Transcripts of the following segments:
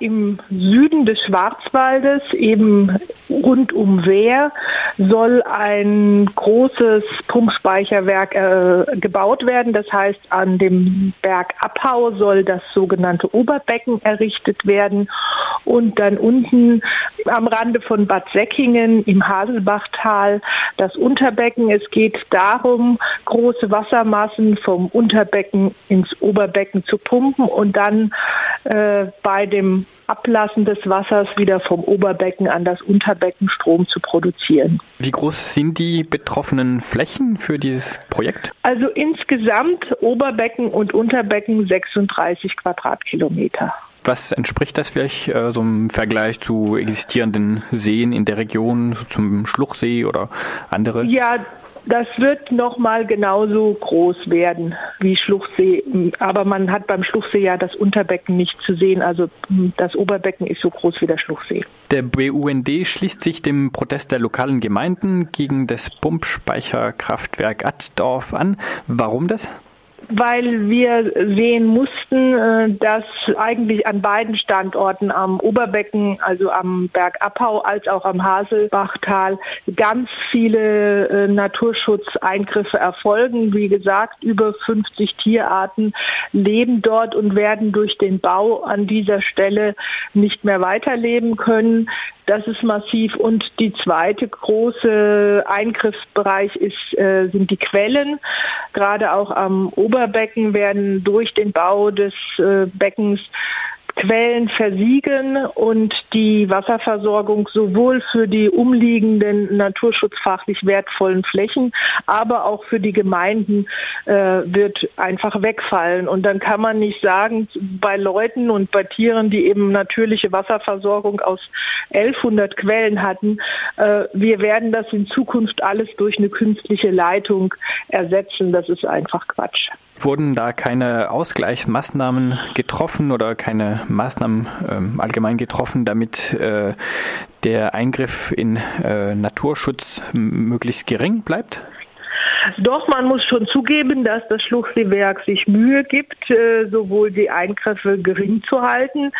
Im Süden des Schwarzwaldes, eben rund um Wehr, soll ein großes Pumpspeicherwerk äh, gebaut werden. Das heißt, an dem Berg Abhau soll das sogenannte Oberbecken errichtet werden. Und dann unten am Rande von Bad Säckingen im Haselbachtal das Unterbecken. Es geht darum, große Wassermassen vom Unterbecken ins Oberbecken zu pumpen und dann äh, bei dem Ablassen des Wassers wieder vom Oberbecken an das Unterbecken Strom zu produzieren. Wie groß sind die betroffenen Flächen für dieses Projekt? Also insgesamt Oberbecken und Unterbecken 36 Quadratkilometer. Was entspricht das vielleicht äh, so im Vergleich zu existierenden Seen in der Region, so zum Schluchsee oder andere? Ja, das wird nochmal genauso groß werden wie Schluchsee. Aber man hat beim Schluchsee ja das Unterbecken nicht zu sehen. Also das Oberbecken ist so groß wie der Schluchsee. Der BUND schließt sich dem Protest der lokalen Gemeinden gegen das Pumpspeicherkraftwerk Attdorf an. Warum das? Weil wir sehen mussten, äh, dass eigentlich an beiden Standorten am Oberbecken, also am Berg Abbau als auch am Haselbachtal ganz viele äh, Naturschutzeingriffe erfolgen. Wie gesagt, über 50 Tierarten leben dort und werden durch den Bau an dieser Stelle nicht mehr weiterleben können. Das ist massiv. Und die zweite große Eingriffsbereich ist, äh, sind die Quellen. Gerade auch am Oberbecken werden durch den Bau des äh, Beckens Quellen versiegen und die Wasserversorgung sowohl für die umliegenden naturschutzfachlich wertvollen Flächen, aber auch für die Gemeinden äh, wird einfach wegfallen. Und dann kann man nicht sagen, bei Leuten und bei Tieren, die eben natürliche Wasserversorgung aus 1100 Quellen hatten, äh, wir werden das in Zukunft alles durch eine künstliche Leitung ersetzen. Das ist einfach Quatsch. Wurden da keine Ausgleichsmaßnahmen getroffen oder keine Maßnahmen äh, allgemein getroffen, damit äh, der Eingriff in äh, Naturschutz möglichst gering bleibt? Doch, man muss schon zugeben, dass das Schluchseewerk sich Mühe gibt, äh, sowohl die Eingriffe gering zu halten,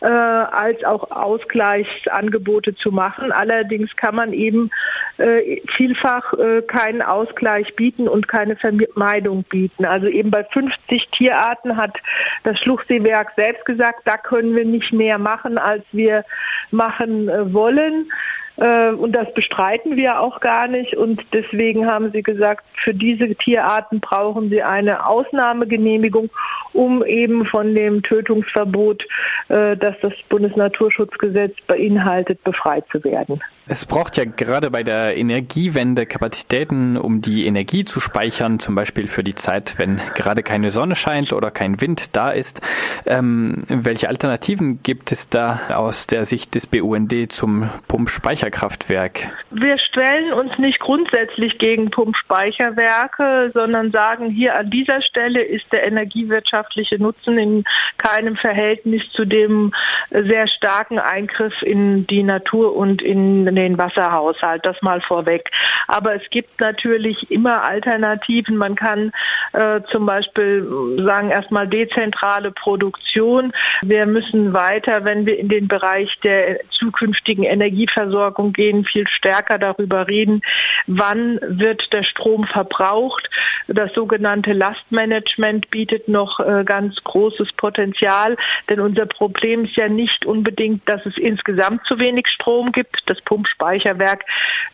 äh, als auch Ausgleichsangebote zu machen. Allerdings kann man eben äh, vielfach keinen Ausgleich bieten und keine Vermeidung bieten. Also eben bei 50 Tierarten hat das Schluchseewerk selbst gesagt, da können wir nicht mehr machen, als wir machen wollen. Äh, und das bestreiten wir auch gar nicht. Und deswegen haben sie gesagt, für diese Tierarten brauchen sie eine Ausnahmegenehmigung, um eben von dem Tötungsverbot, äh, das das Bundesnaturschutzgesetz beinhaltet, befreit zu werden. Es braucht ja gerade bei der Energiewende Kapazitäten, um die Energie zu speichern, zum Beispiel für die Zeit, wenn gerade keine Sonne scheint oder kein Wind da ist. Ähm, welche Alternativen gibt es da aus der Sicht des BUND zum Pumpspeicherkraftwerk? Wir stellen uns nicht grundsätzlich gegen Pumpspeicherwerke, sondern sagen, hier an dieser Stelle ist der energiewirtschaftliche Nutzen in keinem Verhältnis zu dem sehr starken Eingriff in die Natur und in den Wasserhaushalt, das mal vorweg. Aber es gibt natürlich immer Alternativen. Man kann äh, zum Beispiel sagen, erstmal dezentrale Produktion. Wir müssen weiter, wenn wir in den Bereich der zukünftigen Energieversorgung gehen, viel stärker darüber reden, wann wird der Strom verbraucht. Das sogenannte Lastmanagement bietet noch äh, ganz großes Potenzial, denn unser Problem ist ja nicht unbedingt, dass es insgesamt zu wenig Strom gibt. Das Pump Speicherwerk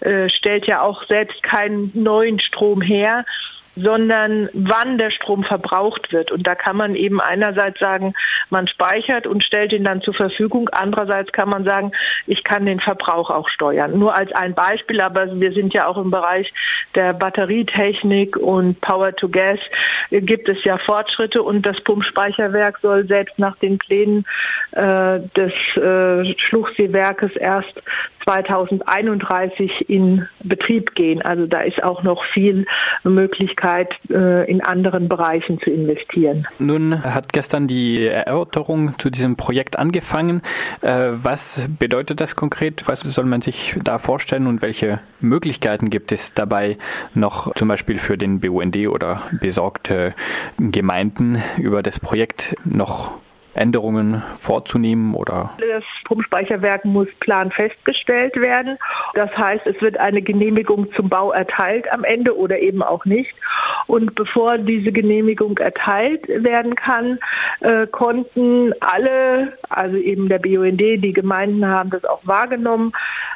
äh, stellt ja auch selbst keinen neuen Strom her sondern wann der Strom verbraucht wird. Und da kann man eben einerseits sagen, man speichert und stellt ihn dann zur Verfügung. Andererseits kann man sagen, ich kann den Verbrauch auch steuern. Nur als ein Beispiel, aber wir sind ja auch im Bereich der Batterietechnik und Power to Gas gibt es ja Fortschritte und das Pumpspeicherwerk soll selbst nach den Plänen äh, des äh, Schluchseewerkes erst 2031 in Betrieb gehen. Also da ist auch noch viel Möglichkeit, äh, in anderen Bereichen zu investieren. Nun hat gestern die Erörterung zu diesem Projekt angefangen. Äh, was bedeutet das konkret? Was soll man sich da vorstellen und welche Möglichkeiten gibt es dabei noch zum Beispiel für den BUND oder besorgte Gemeinden über das Projekt noch Änderungen vorzunehmen oder? Das Pumpspeicherwerk muss plan festgestellt werden. Das heißt, es wird eine Genehmigung zum Bau erteilt am Ende oder eben auch nicht. Und bevor diese Genehmigung erteilt werden kann, äh, konnten alle, also eben der BUND, die Gemeinden haben das auch wahrgenommen.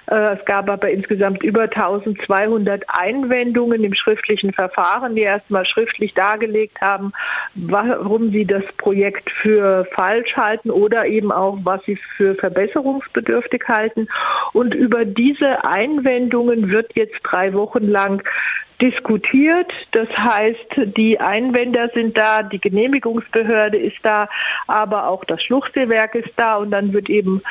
Äh, es gab aber insgesamt über 1200 Einwendungen im schriftlichen Verfahren, die erstmal schriftlich dargelegt haben, warum sie das Projekt für falsch halten oder eben auch, was sie für verbesserungsbedürftig halten. Und über diese Einwendungen wird jetzt drei Wochen lang diskutiert. Das heißt, die Einwender sind da, die Genehmigungsbehörde ist da, aber auch das Schluchseewerk ist da und dann wird eben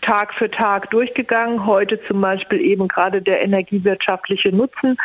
Tag für Tag durchgegangen. Heute zum Beispiel eben gerade der energiewirtschaftliche Nutzen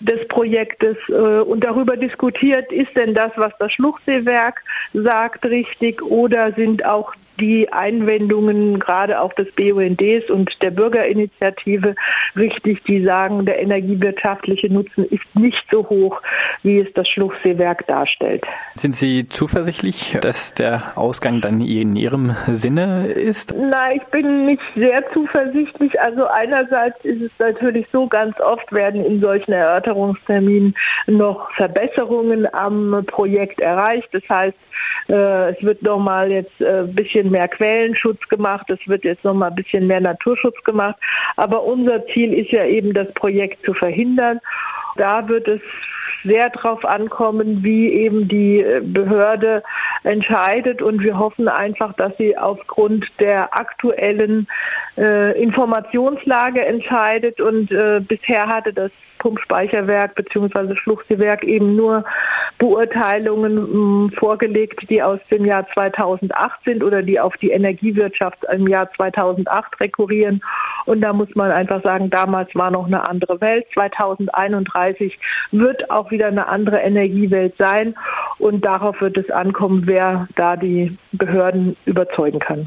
des Projektes äh, und darüber diskutiert, ist denn das, was das Schluchseewerk sagt, richtig oder sind auch die Einwendungen gerade auch des BUNDs und der Bürgerinitiative richtig, die sagen, der energiewirtschaftliche Nutzen ist nicht so hoch, wie es das Schluchseewerk darstellt. Sind Sie zuversichtlich, dass der Ausgang dann in Ihrem Sinne ist? Nein, ich bin nicht sehr zuversichtlich. Also einerseits ist es natürlich so, ganz oft werden in solchen Erörterungsterminen noch Verbesserungen am Projekt erreicht. Das heißt, äh, es wird nochmal jetzt ein äh, bisschen mehr Quellenschutz gemacht, es wird jetzt nochmal ein bisschen mehr Naturschutz gemacht. Aber unser Ziel ist ja eben, das Projekt zu verhindern. Da wird es sehr darauf ankommen, wie eben die äh, Behörde entscheidet. Und wir hoffen einfach, dass sie aufgrund der aktuellen äh, Informationslage entscheidet. Und äh, bisher hatte das Pumpspeicherwerk bzw. Schluchseewerk eben nur Beurteilungen mh, hm, vorgelegt, die aus dem Jahr 2008 sind oder die auf die Energiewirtschaft im Jahr 2008 rekurrieren. Und da muss man einfach sagen, damals war noch eine andere Welt. 2031 wird auch wieder eine andere Energiewelt sein. Und darauf wird es ankommen, wer da die Behörden überzeugen kann.